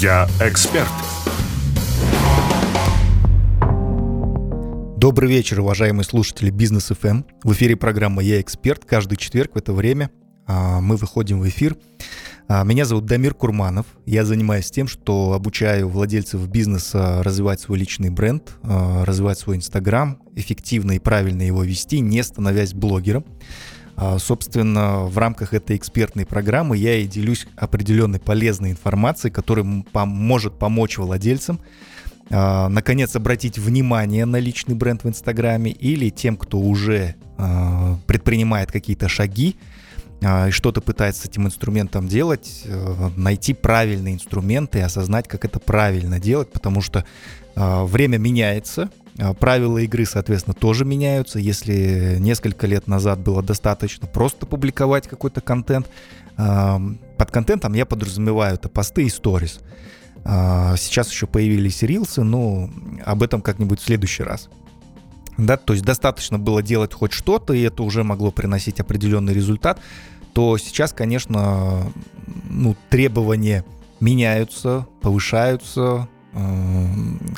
Я эксперт. Добрый вечер, уважаемые слушатели Бизнес FM. В эфире программа «Я эксперт». Каждый четверг в это время а, мы выходим в эфир. А, меня зовут Дамир Курманов. Я занимаюсь тем, что обучаю владельцев бизнеса развивать свой личный бренд, а, развивать свой Инстаграм, эффективно и правильно его вести, не становясь блогером. Собственно, в рамках этой экспертной программы я и делюсь определенной полезной информацией, которая может помочь владельцам э, наконец обратить внимание на личный бренд в Инстаграме или тем, кто уже э, предпринимает какие-то шаги и что-то пытается с этим инструментом делать, э, найти правильные инструменты и осознать, как это правильно делать, потому что время меняется, Правила игры, соответственно, тоже меняются. Если несколько лет назад было достаточно просто публиковать какой-то контент, под контентом я подразумеваю это посты и сторис. А, сейчас еще появились рилсы, но об этом как-нибудь в следующий раз. Да, то есть достаточно было делать хоть что-то, и это уже могло приносить определенный результат, то сейчас, конечно, ну, требования меняются, повышаются,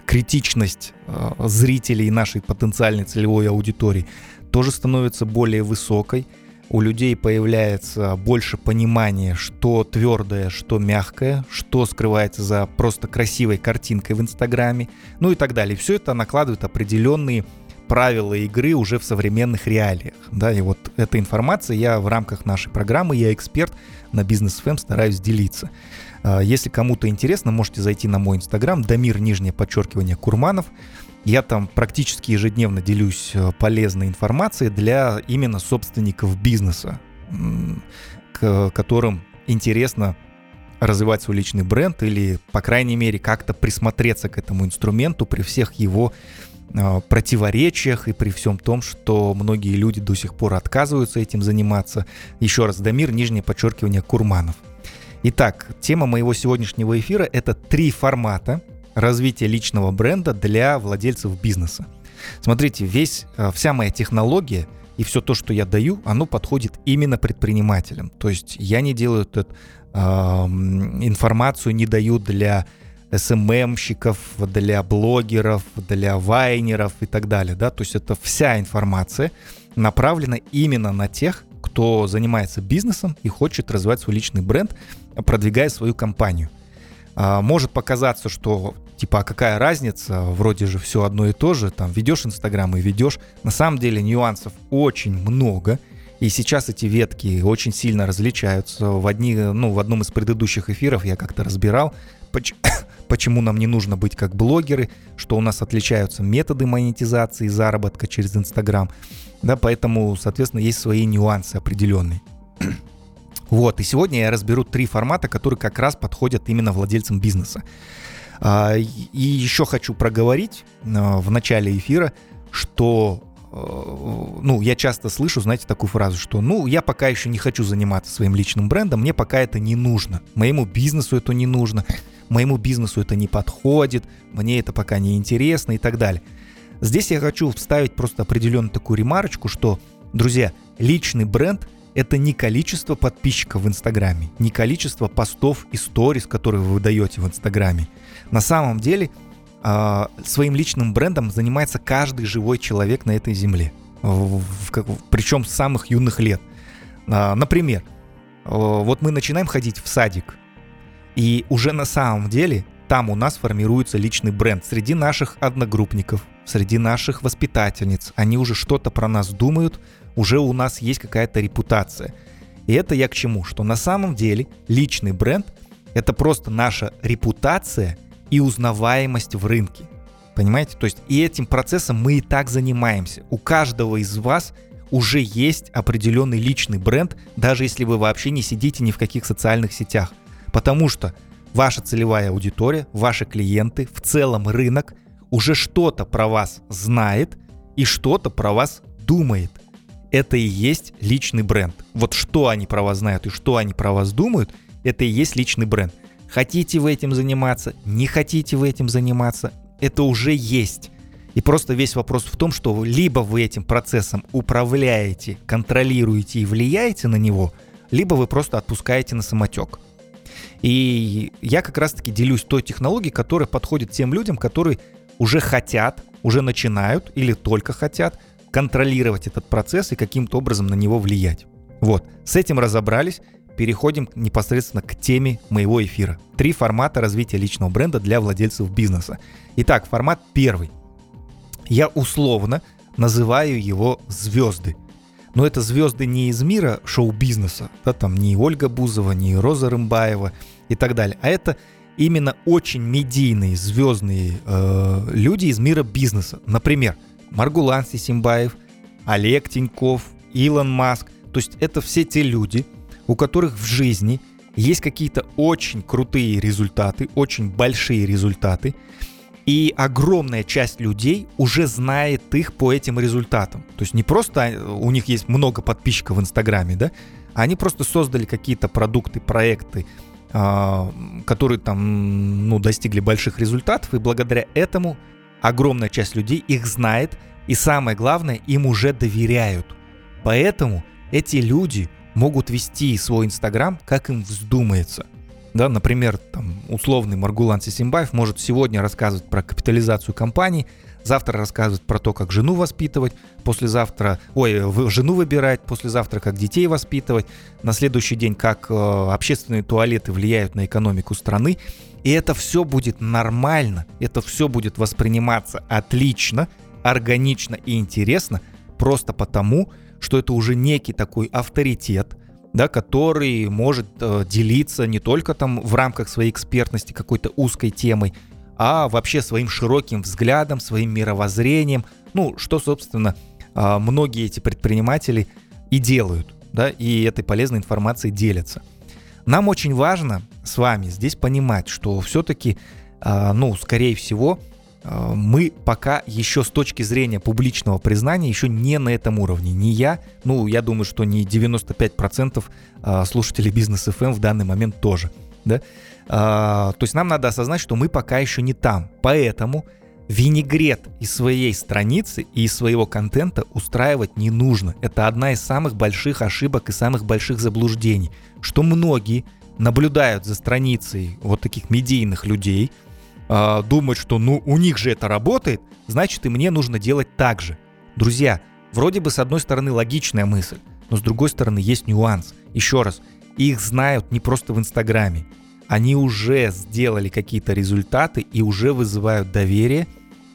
критичность э, зрителей нашей потенциальной целевой аудитории тоже становится более высокой у людей появляется больше понимания, что твердое, что мягкое, что скрывается за просто красивой картинкой в Инстаграме, ну и так далее. Все это накладывает определенные правила игры уже в современных реалиях. Да, и вот эта информация я в рамках нашей программы, я эксперт на бизнес FM стараюсь делиться. А, если кому-то интересно, можете зайти на мой инстаграм, Дамир, нижнее подчеркивание, Курманов. Я там практически ежедневно делюсь э, полезной информацией для именно собственников бизнеса, к которым интересно развивать свой личный бренд или, по крайней мере, как-то присмотреться к этому инструменту при всех его э, противоречиях и при всем том, что многие люди до сих пор отказываются этим заниматься. Еще раз, Дамир, нижнее подчеркивание, Курманов. Итак, тема моего сегодняшнего эфира — это три формата — развития личного бренда для владельцев бизнеса. Смотрите, весь, э, вся моя технология и все то, что я даю, оно подходит именно предпринимателям. То есть я не делаю эту э, информацию, не даю для СММщиков, для блогеров, для вайнеров и так далее. Да? То есть это вся информация направлена именно на тех, кто занимается бизнесом и хочет развивать свой личный бренд, продвигая свою компанию. А, может показаться, что типа, а какая разница, вроде же все одно и то же, там, ведешь Инстаграм и ведешь. На самом деле нюансов очень много, и сейчас эти ветки очень сильно различаются. В, одни, ну, в одном из предыдущих эфиров я как-то разбирал, почему нам не нужно быть как блогеры, что у нас отличаются методы монетизации заработка через Инстаграм. Да, поэтому, соответственно, есть свои нюансы определенные. Вот, и сегодня я разберу три формата, которые как раз подходят именно владельцам бизнеса. А, и еще хочу проговорить а, в начале эфира, что э, ну, я часто слышу, знаете, такую фразу, что, ну, я пока еще не хочу заниматься своим личным брендом, мне пока это не нужно, моему бизнесу это не нужно, моему бизнесу это не подходит, мне это пока не интересно и так далее. Здесь я хочу вставить просто определенную такую ремарочку, что, друзья, личный бренд – это не количество подписчиков в Инстаграме, не количество постов и сторис, которые вы выдаете в Инстаграме. На самом деле э, своим личным брендом занимается каждый живой человек на этой земле, причем с самых юных лет. Э, например, э, вот мы начинаем ходить в садик, и уже на самом деле там у нас формируется личный бренд среди наших одногруппников, среди наших воспитательниц. Они уже что-то про нас думают, уже у нас есть какая-то репутация. И это я к чему? Что на самом деле личный бренд – это просто наша репутация и узнаваемость в рынке. Понимаете? То есть и этим процессом мы и так занимаемся. У каждого из вас уже есть определенный личный бренд, даже если вы вообще не сидите ни в каких социальных сетях. Потому что ваша целевая аудитория, ваши клиенты, в целом рынок уже что-то про вас знает и что-то про вас думает это и есть личный бренд. Вот что они про вас знают и что они про вас думают, это и есть личный бренд. Хотите вы этим заниматься, не хотите вы этим заниматься, это уже есть. И просто весь вопрос в том, что либо вы этим процессом управляете, контролируете и влияете на него, либо вы просто отпускаете на самотек. И я как раз-таки делюсь той технологией, которая подходит тем людям, которые уже хотят, уже начинают или только хотят контролировать этот процесс и каким-то образом на него влиять. Вот, с этим разобрались, переходим непосредственно к теме моего эфира. Три формата развития личного бренда для владельцев бизнеса. Итак, формат первый. Я условно называю его звезды. Но это звезды не из мира шоу-бизнеса, да, там не Ольга Бузова, не Роза Рымбаева и так далее, а это именно очень медийные звездные э, люди из мира бизнеса. Например, Маргулан Сисимбаев, Олег Тиньков, Илон Маск. То есть это все те люди, у которых в жизни есть какие-то очень крутые результаты, очень большие результаты, и огромная часть людей уже знает их по этим результатам. То есть не просто а, у них есть много подписчиков в Инстаграме, да, они просто создали какие-то продукты, проекты, а, которые там, ну, достигли больших результатов, и благодаря этому огромная часть людей их знает, и самое главное, им уже доверяют. Поэтому эти люди могут вести свой Инстаграм, как им вздумается – да, например, там, условный Маргулан Сисимбаев может сегодня рассказывать про капитализацию компании, завтра рассказывать про то, как жену воспитывать, послезавтра, ой, жену выбирать, послезавтра, как детей воспитывать, на следующий день, как э, общественные туалеты влияют на экономику страны. И это все будет нормально, это все будет восприниматься отлично, органично и интересно, просто потому, что это уже некий такой авторитет, да, который может э, делиться не только там в рамках своей экспертности какой-то узкой темой, а вообще своим широким взглядом, своим мировоззрением, ну, что, собственно, э, многие эти предприниматели и делают, да, и этой полезной информацией делятся. Нам очень важно с вами здесь понимать, что все-таки, э, ну, скорее всего, мы пока еще с точки зрения публичного признания еще не на этом уровне. Не я, ну, я думаю, что не 95% э, слушателей бизнес FM эм в данный момент тоже. Да? А, то есть нам надо осознать, что мы пока еще не там. Поэтому винегрет из своей страницы и из своего контента устраивать не нужно. Это одна из самых больших ошибок и самых больших заблуждений, что многие наблюдают за страницей вот таких медийных людей – э, думать, что ну у них же это работает, значит и мне нужно делать так же. Друзья, вроде бы с одной стороны логичная мысль, но с другой стороны есть нюанс. Еще раз, их знают не просто в Инстаграме. Они уже сделали какие-то результаты и уже вызывают доверие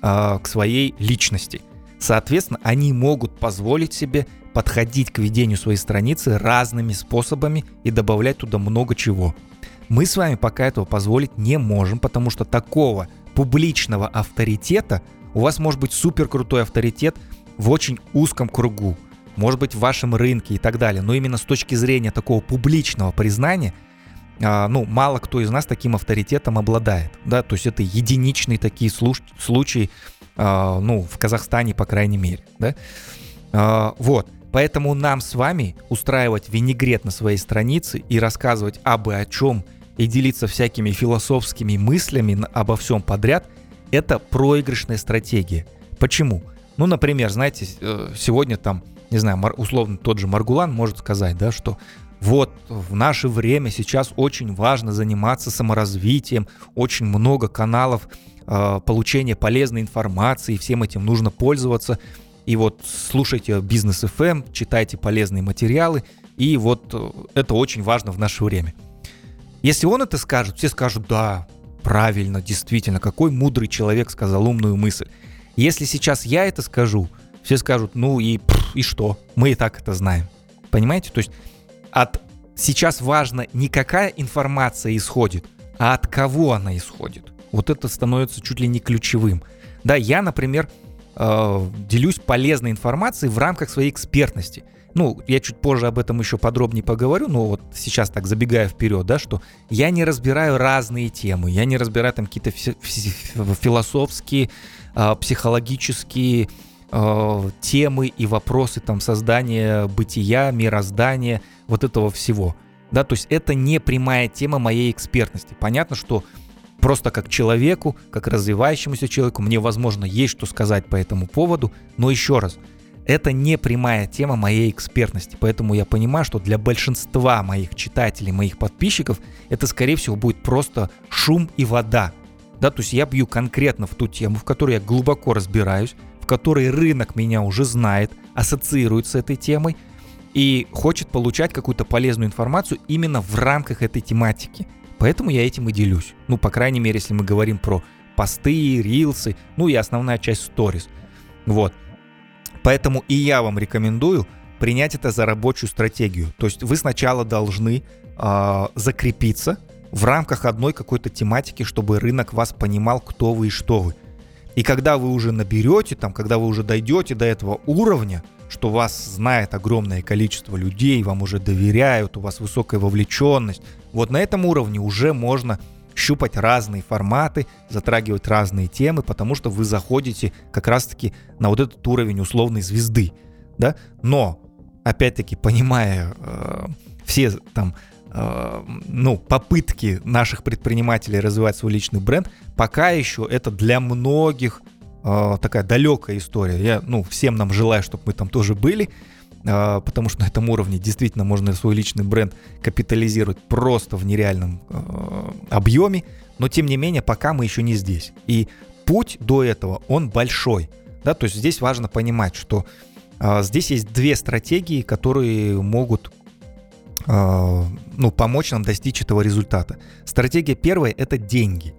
э, к своей личности. Соответственно, они могут позволить себе подходить к ведению своей страницы разными способами и добавлять туда много чего. Мы с вами пока этого позволить не можем, потому что такого публичного авторитета у вас может быть супер крутой авторитет в очень узком кругу, может быть в вашем рынке и так далее. Но именно с точки зрения такого публичного признания, а, ну, мало кто из нас таким авторитетом обладает, да, то есть это единичные такие случаи, а, ну, в Казахстане, по крайней мере, да. А, вот, поэтому нам с вами устраивать винегрет на своей странице и рассказывать абы о чем и делиться всякими философскими мыслями обо всем подряд, это проигрышная стратегия. Почему? Ну, например, знаете, э, сегодня там, не знаю, условно тот же Маргулан может сказать, да, что вот в наше время сейчас очень важно заниматься саморазвитием, очень много каналов э, получения полезной информации, всем этим нужно пользоваться. И вот слушайте бизнес FM, эм, читайте полезные материалы, и вот э, это очень важно в наше время. Если он это скажет, все скажут, да, правильно, действительно, какой мудрый человек сказал умную мысль. Если сейчас я это скажу, все скажут, ну и, и что, мы и так это знаем. Понимаете? То есть от сейчас важно не какая информация исходит, а от кого она исходит. Вот это становится чуть ли не ключевым. Да, я, например, э, делюсь полезной информацией в рамках своей экспертности – ну, я чуть позже об этом еще подробнее поговорю, но вот сейчас так забегая вперед, да, что я не разбираю разные темы, я не разбираю там какие-то философские, а, психологические а, темы и вопросы там создания бытия, мироздания, вот этого всего. Да, то есть это не прямая тема моей экспертности. Понятно, что просто как человеку, как развивающемуся человеку, мне, возможно, есть что сказать по этому поводу, но еще раз – это не прямая тема моей экспертности, поэтому я понимаю, что для большинства моих читателей, моих подписчиков, это, скорее всего, будет просто шум и вода. Да, то есть я бью конкретно в ту тему, в которой я глубоко разбираюсь, в которой рынок меня уже знает, ассоциирует с этой темой и хочет получать какую-то полезную информацию именно в рамках этой тематики. Поэтому я этим и делюсь. Ну, по крайней мере, если мы говорим про посты, рилсы, ну и основная часть сторис. Вот. Поэтому и я вам рекомендую принять это за рабочую стратегию. То есть вы сначала должны э, закрепиться в рамках одной какой-то тематики, чтобы рынок вас понимал, кто вы и что вы. И когда вы уже наберете, там, когда вы уже дойдете до этого уровня, что вас знает огромное количество людей, вам уже доверяют, у вас высокая вовлеченность, вот на этом уровне уже можно щупать разные форматы, затрагивать разные темы, потому что вы заходите как раз-таки на вот этот уровень условной звезды, да. Но опять-таки понимая э, все там э, ну, попытки наших предпринимателей развивать свой личный бренд, пока еще это для многих э, такая далекая история. Я, ну, всем нам желаю, чтобы мы там тоже были, потому что на этом уровне действительно можно свой личный бренд капитализировать просто в нереальном а, объеме, но тем не менее пока мы еще не здесь. И путь до этого, он большой. Да, то есть здесь важно понимать, что э, здесь есть две стратегии, которые могут ну, помочь нам достичь этого результата. Стратегия первая – это деньги.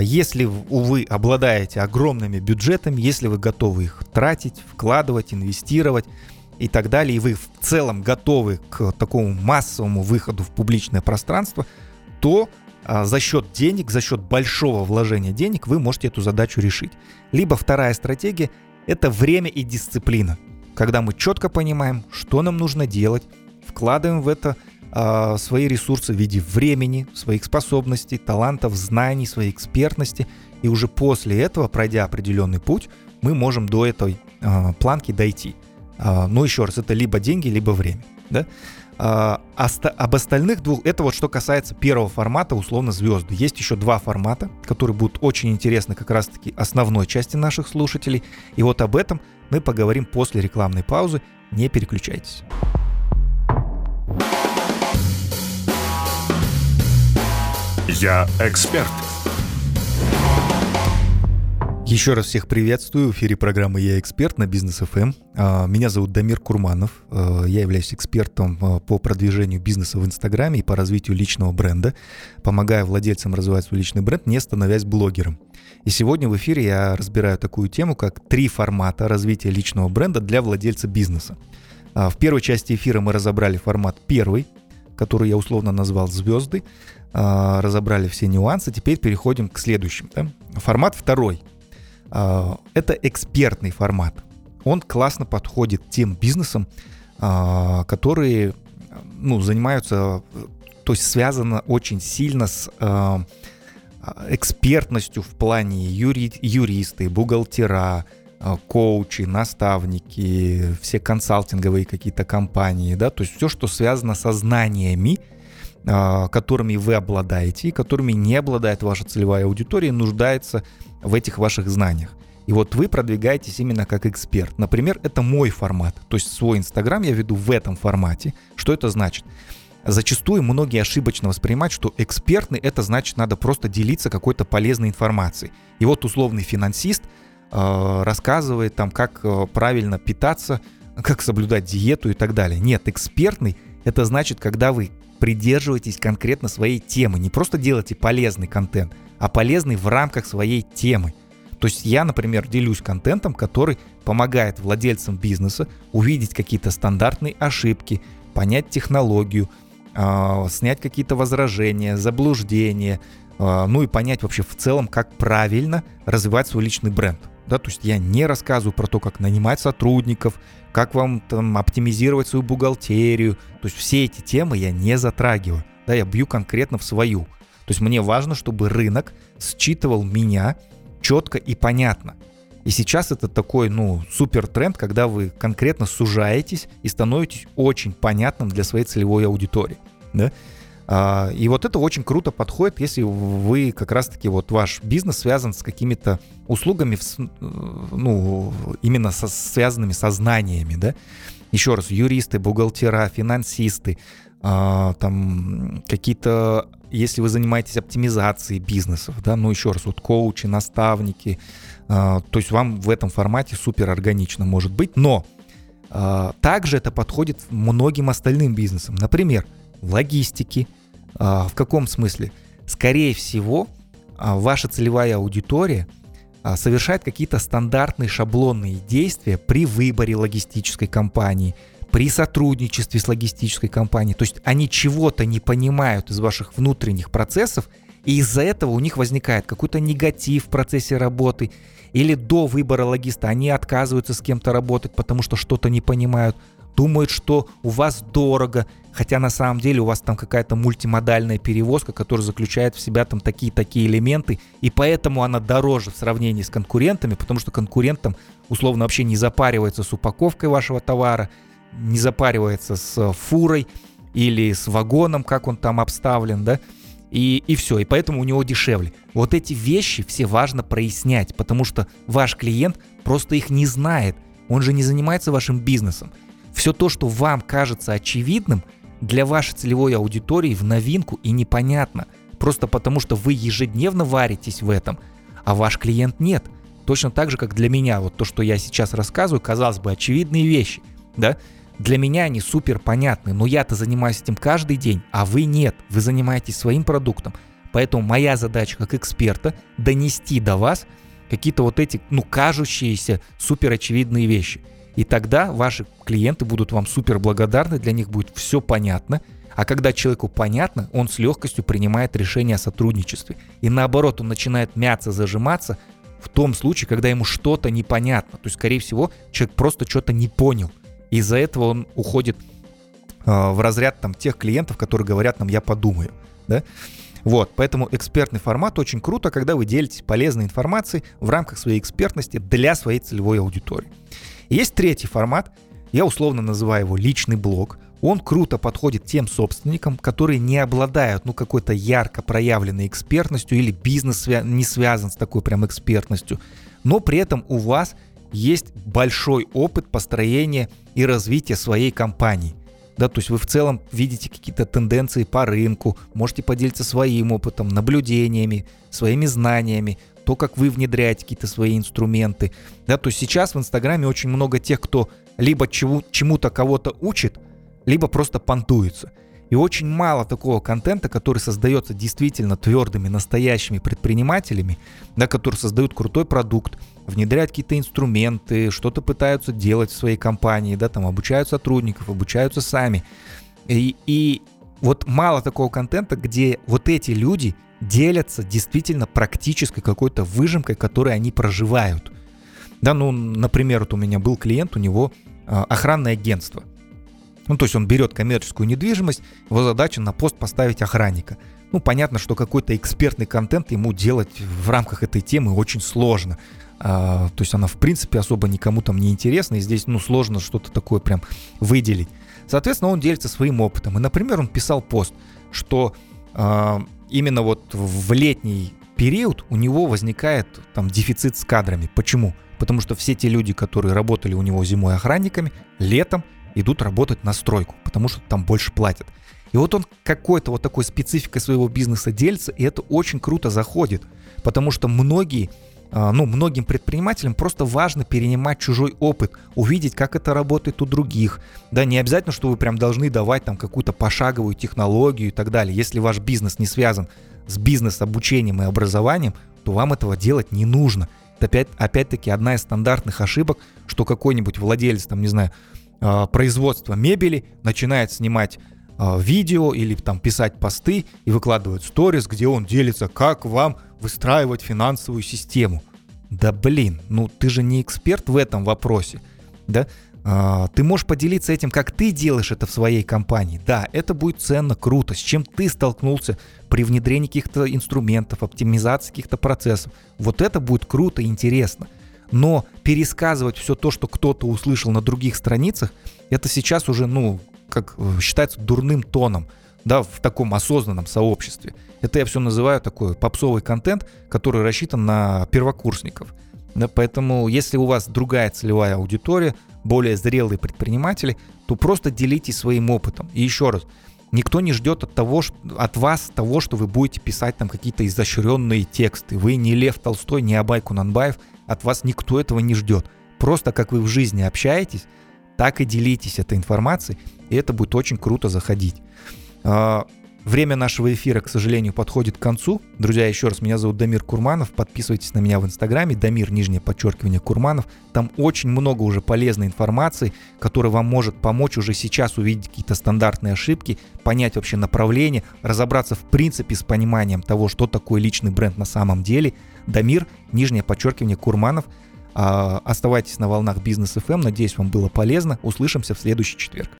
Если вы обладаете огромными бюджетами, если вы готовы их тратить, вкладывать, инвестировать, и так далее, и вы в целом готовы к такому массовому выходу в публичное пространство, то а, за счет денег, за счет большого вложения денег вы можете эту задачу решить. Либо вторая стратегия – это время и дисциплина. Когда мы четко понимаем, что нам нужно делать, вкладываем в это э, свои ресурсы в виде времени, своих способностей, талантов, знаний, своей экспертности, и уже после этого, пройдя определенный путь, мы можем до этой э, планки дойти. Ну, еще раз, это либо деньги, либо время. Да? А, об остальных двух, это вот что касается первого формата, условно, звезды. Есть еще два формата, которые будут очень интересны как раз-таки основной части наших слушателей. И вот об этом мы поговорим после рекламной паузы. Не переключайтесь. Я эксперт. Еще раз всех приветствую. В эфире программы «Я эксперт» на Бизнес ФМ. Эм. А, меня зовут Дамир Курманов. А, я являюсь экспертом а, по продвижению бизнеса в Инстаграме и по развитию личного бренда. Помогаю владельцам развивать свой личный бренд, не становясь блогером. И сегодня в эфире я разбираю такую тему, как три формата развития личного бренда для владельца бизнеса. В первой части эфира мы разобрали формат первый, который я условно назвал «Звезды», разобрали все нюансы. Теперь переходим к следующим. Да? Формат второй – это экспертный формат. Он классно подходит тем бизнесам, а, которые ну, занимаются, то есть связано очень сильно с а, экспертностью в плане юри, юристы, бухгалтера, коучи, наставники, все консалтинговые какие-то компании, да, то есть все, что связано со знаниями, которыми вы обладаете и которыми не обладает ваша целевая аудитория, нуждается в этих ваших знаниях. И вот вы продвигаетесь именно как эксперт. Например, это мой формат. То есть свой Инстаграм я веду в этом формате. Что это значит? Зачастую многие ошибочно воспринимают, что экспертный это значит надо просто делиться какой-то полезной информацией. И вот условный финансист э, рассказывает там, как э, правильно питаться, как соблюдать диету и так далее. Нет, экспертный это значит, когда вы придерживаетесь конкретно своей темы, не просто делаете полезный контент, а полезный в рамках своей темы. То есть я, например, делюсь контентом, который помогает владельцам бизнеса увидеть какие-то стандартные ошибки, понять технологию, э, снять какие-то возражения, заблуждения, э, ну и понять вообще в целом, как правильно развивать свой личный бренд. Да, то есть я не рассказываю про то, как нанимать сотрудников, как вам там оптимизировать свою бухгалтерию. То есть все эти темы я не затрагиваю. Да, я бью конкретно в свою. То есть мне важно, чтобы рынок считывал меня четко и понятно. И сейчас это такой, ну, супер тренд, когда вы конкретно сужаетесь и становитесь очень понятным для своей целевой аудитории. Да? А, и вот это очень круто подходит, если вы как раз-таки вот ваш бизнес связан с какими-то услугами, ну, именно со, связанными со знаниями, да. Еще раз, юристы, бухгалтера, финансисты, а, там какие-то, если вы занимаетесь оптимизацией бизнесов, да, ну еще раз, вот коучи, наставники, а, то есть вам в этом формате супер органично может быть, но также это подходит многим остальным бизнесам. Например, логистики. А, в каком смысле? Скорее всего, а, ваша целевая аудитория а, совершает какие-то стандартные шаблонные действия при выборе логистической компании, при сотрудничестве с логистической компанией. То есть они чего-то не понимают из ваших внутренних процессов, и из-за этого у них возникает какой-то негатив в процессе работы, или до выбора логиста они отказываются с кем-то работать, потому что что-то не понимают думают, что у вас дорого, хотя на самом деле у вас там какая-то мультимодальная перевозка, которая заключает в себя там такие-такие элементы, и поэтому она дороже в сравнении с конкурентами, потому что конкурент там условно вообще не запаривается с упаковкой вашего товара, не запаривается с фурой или с вагоном, как он там обставлен, да, и, и все, и поэтому у него дешевле. Вот эти вещи все важно прояснять, потому что ваш клиент просто их не знает, он же не занимается вашим бизнесом все то, что вам кажется очевидным, для вашей целевой аудитории в новинку и непонятно. Просто потому, что вы ежедневно варитесь в этом, а ваш клиент нет. Точно так же, как для меня, вот то, что я сейчас рассказываю, казалось бы, очевидные вещи, да? Для меня они супер понятны, но я-то занимаюсь этим каждый день, а вы нет, вы занимаетесь своим продуктом. Поэтому моя задача как эксперта донести до вас какие-то вот эти, ну, кажущиеся супер очевидные вещи – и тогда ваши клиенты будут вам супер благодарны, для них будет все понятно. А когда человеку понятно, он с легкостью принимает решение о сотрудничестве. И наоборот, он начинает мяться, зажиматься в том случае, когда ему что-то непонятно. То есть, скорее всего, человек просто что-то не понял. Из-за этого он уходит э, в разряд там, тех клиентов, которые говорят нам «я подумаю». Да? Вот, поэтому экспертный формат очень круто, когда вы делитесь полезной информацией в рамках своей экспертности для своей целевой аудитории. Есть третий формат, я условно называю его личный блог. Он круто подходит тем собственникам, которые не обладают ну, какой-то ярко проявленной экспертностью или бизнес не связан с такой прям экспертностью, но при этом у вас есть большой опыт построения и развития своей компании. Да, то есть вы в целом видите какие-то тенденции по рынку, можете поделиться своим опытом, наблюдениями, своими знаниями, то, как вы внедряете какие-то свои инструменты. Да, то есть сейчас в Инстаграме очень много тех, кто либо чему, чему-то кого-то учит, либо просто понтуется. И очень мало такого контента, который создается действительно твердыми, настоящими предпринимателями, да, которые создают крутой продукт, внедряют какие-то инструменты, что-то пытаются делать в своей компании, да, там обучают сотрудников, обучаются сами. И, и вот мало такого контента, где вот эти люди делятся действительно практической какой-то выжимкой, которой они проживают. Да, ну, например, вот у меня был клиент, у него э, охранное агентство. Ну, то есть он берет коммерческую недвижимость, его задача на пост поставить охранника. Ну, понятно, что какой-то экспертный контент ему делать в рамках этой темы очень сложно. А, то есть она, в принципе, особо никому там не интересна, и здесь, ну, сложно что-то такое прям выделить. Соответственно, он делится своим опытом. И, например, он писал пост, что э, именно вот в летний период у него возникает там дефицит с кадрами. Почему? Потому что все те люди, которые работали у него зимой охранниками, летом идут работать на стройку, потому что там больше платят. И вот он какой-то вот такой спецификой своего бизнеса делится, и это очень круто заходит, потому что многие ну, многим предпринимателям просто важно перенимать чужой опыт, увидеть, как это работает у других. Да, не обязательно, что вы прям должны давать там какую-то пошаговую технологию и так далее. Если ваш бизнес не связан с бизнес-обучением и образованием, то вам этого делать не нужно. Это опять, опять-таки одна из стандартных ошибок, что какой-нибудь владелец, там, не знаю, а, производства мебели начинает снимать а, видео или там писать посты и выкладывать сторис, где он делится, как вам выстраивать финансовую систему. Да блин, ну ты же не эксперт в этом вопросе, да? А, ты можешь поделиться этим, как ты делаешь это в своей компании. Да, это будет ценно, круто, с чем ты столкнулся при внедрении каких-то инструментов, оптимизации каких-то процессов. Вот это будет круто и интересно. Но пересказывать все то, что кто-то услышал на других страницах, это сейчас уже, ну, как э, считается дурным тоном. да, в таком осознанном сообществе. Это я все называю такой попсовый контент, который рассчитан на первокурсников. Да, поэтому, если у вас другая целевая аудитория, более зрелые предприниматели, то просто делитесь своим опытом. И еще раз, никто не ждет от, того, от вас того, что вы будете писать там какие-то изощренные тексты. Вы не Лев Толстой, не Абай Кунанбаев, от вас никто этого не ждет. Просто как вы в жизни общаетесь, так и делитесь этой информацией, и это будет очень круто заходить. А, время нашего эфира, к сожалению, подходит к концу. Друзья, еще раз, меня зовут Дамир Курманов. Подписывайтесь на меня в Инстаграме. Дамир, нижнее подчеркивание, Курманов. Там очень много уже полезной информации, которая вам может помочь уже сейчас увидеть какие-то стандартные ошибки, понять вообще направление, разобраться в принципе с пониманием того, что такое личный бренд на самом деле. Дамир, нижнее подчеркивание, Курманов – а, оставайтесь на волнах Бизнес FM. Надеюсь, вам было полезно. Услышимся в следующий четверг.